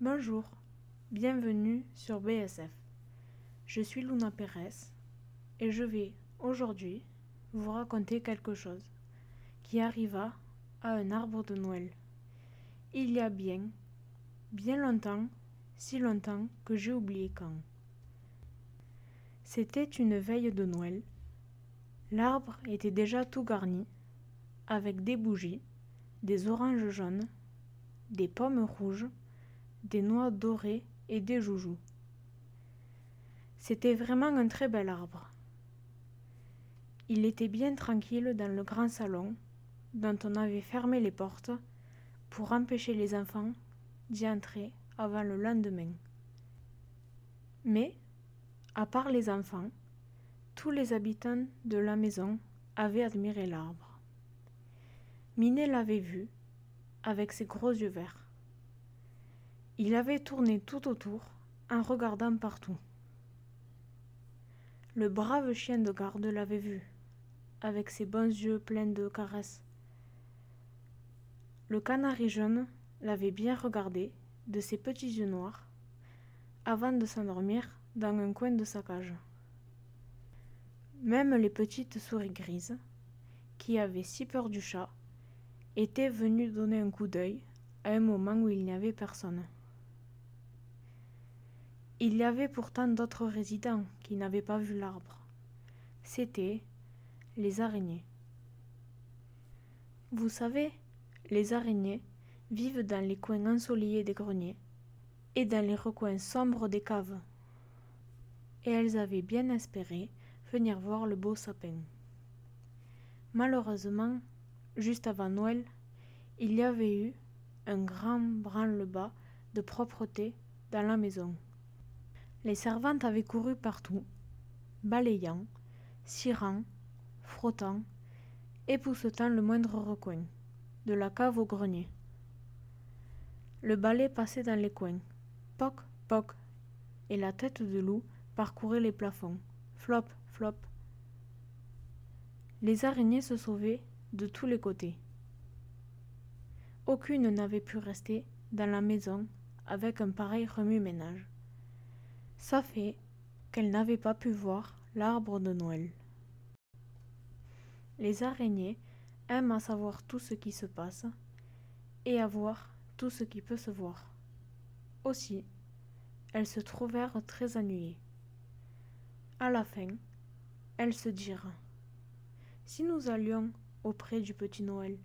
Bonjour, bienvenue sur BSF. Je suis Luna Pérez et je vais aujourd'hui vous raconter quelque chose qui arriva à un arbre de Noël. Il y a bien, bien longtemps, si longtemps que j'ai oublié quand. C'était une veille de Noël. L'arbre était déjà tout garni, avec des bougies, des oranges jaunes, des pommes rouges, des noix dorées et des joujoux. C'était vraiment un très bel arbre. Il était bien tranquille dans le grand salon, dont on avait fermé les portes pour empêcher les enfants d'y entrer avant le lendemain. Mais, à part les enfants, tous les habitants de la maison avaient admiré l'arbre. Minet l'avait vu, avec ses gros yeux verts. Il avait tourné tout autour en regardant partout. Le brave chien de garde l'avait vu, avec ses bons yeux pleins de caresses. Le canari jaune l'avait bien regardé de ses petits yeux noirs avant de s'endormir dans un coin de sa cage. Même les petites souris grises, qui avaient si peur du chat, étaient venues donner un coup d'œil à un moment où il n'y avait personne. Il y avait pourtant d'autres résidents qui n'avaient pas vu l'arbre. C'étaient les araignées. Vous savez, les araignées vivent dans les coins ensoleillés des greniers et dans les recoins sombres des caves. Et elles avaient bien espéré venir voir le beau sapin. Malheureusement, juste avant Noël, il y avait eu un grand branle-bas de propreté dans la maison. Les servantes avaient couru partout, balayant, cirant, frottant, époussetant le moindre recoin, de la cave au grenier. Le balai passait dans les coins, poc, poc, et la tête de loup parcourait les plafonds, flop, flop. Les araignées se sauvaient de tous les côtés. Aucune n'avait pu rester dans la maison avec un pareil remue-ménage. Ça fait qu'elle n'avait pas pu voir l'arbre de Noël. Les araignées aiment à savoir tout ce qui se passe et à voir tout ce qui peut se voir. Aussi, elles se trouvèrent très ennuyées. À la fin, elles se dirent Si nous allions auprès du petit Noël,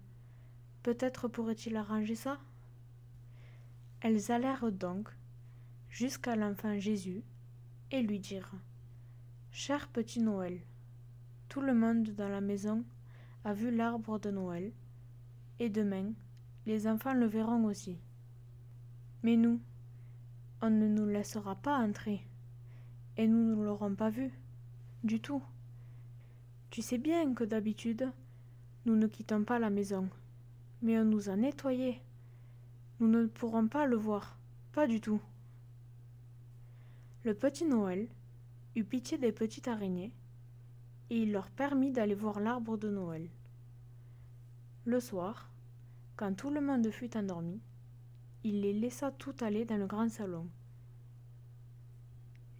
peut-être pourrait-il arranger ça? Elles allèrent donc jusqu'à l'enfant Jésus et lui dirent Cher petit Noël, tout le monde dans la maison a vu l'arbre de Noël, et demain les enfants le verront aussi. Mais nous, on ne nous laissera pas entrer, et nous ne l'aurons pas vu, du tout. Tu sais bien que d'habitude, nous ne quittons pas la maison, mais on nous a nettoyés. Nous ne pourrons pas le voir, pas du tout. Le petit Noël eut pitié des petites araignées, et il leur permit d'aller voir l'arbre de Noël. Le soir, quand tout le monde fut endormi, il les laissa tout aller dans le grand salon.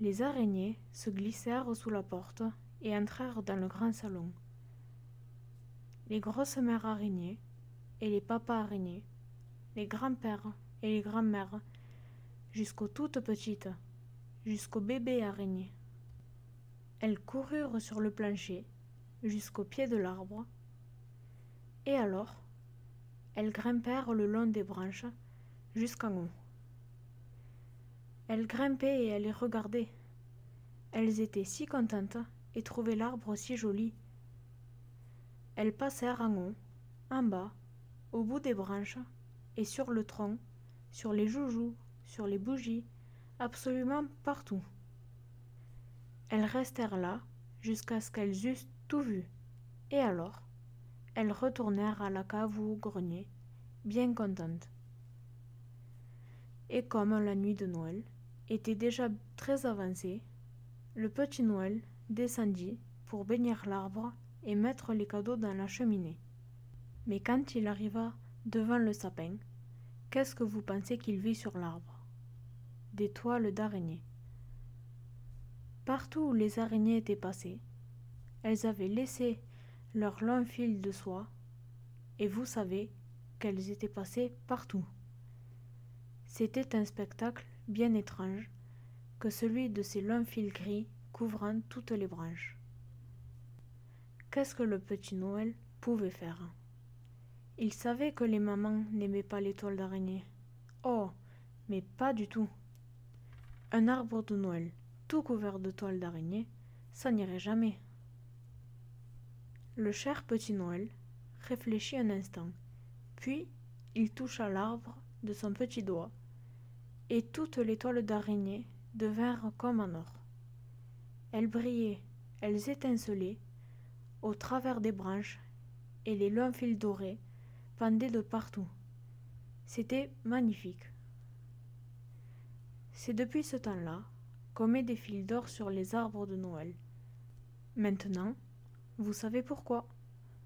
Les araignées se glissèrent sous la porte et entrèrent dans le grand salon. Les grosses mères araignées et les papas araignées, les grands-pères et les grands-mères, jusqu'aux toutes petites, jusqu'au bébé araignée. Elles coururent sur le plancher jusqu'au pied de l'arbre, et alors elles grimpèrent le long des branches jusqu'en haut. Elles grimpaient et elles les regardaient. Elles étaient si contentes et trouvaient l'arbre si joli. Elles passèrent en haut, en bas, au bout des branches, et sur le tronc, sur les joujoux, sur les bougies, absolument partout. Elles restèrent là jusqu'à ce qu'elles eussent tout vu, et alors elles retournèrent à la cave ou au grenier, bien contentes. Et comme la nuit de Noël était déjà très avancée, le petit Noël descendit pour bénir l'arbre et mettre les cadeaux dans la cheminée. Mais quand il arriva devant le sapin, qu'est-ce que vous pensez qu'il vit sur l'arbre? Des toiles d'araignées. Partout où les araignées étaient passées, elles avaient laissé leur long fil de soie, et vous savez qu'elles étaient passées partout. C'était un spectacle bien étrange que celui de ces longs fils gris couvrant toutes les branches. Qu'est-ce que le petit Noël pouvait faire? Il savait que les mamans n'aimaient pas les toiles d'araignée. Oh, mais pas du tout. Un arbre de Noël tout couvert de toiles d'araignée, ça n'irait jamais. Le cher petit Noël réfléchit un instant, puis il toucha l'arbre de son petit doigt, et toutes les toiles d'araignée devinrent comme en or. Elles brillaient, elles étincelaient, au travers des branches, et les longs fils dorés pendaient de partout. C'était magnifique. C'est depuis ce temps-là qu'on met des fils d'or sur les arbres de Noël. Maintenant, vous savez pourquoi.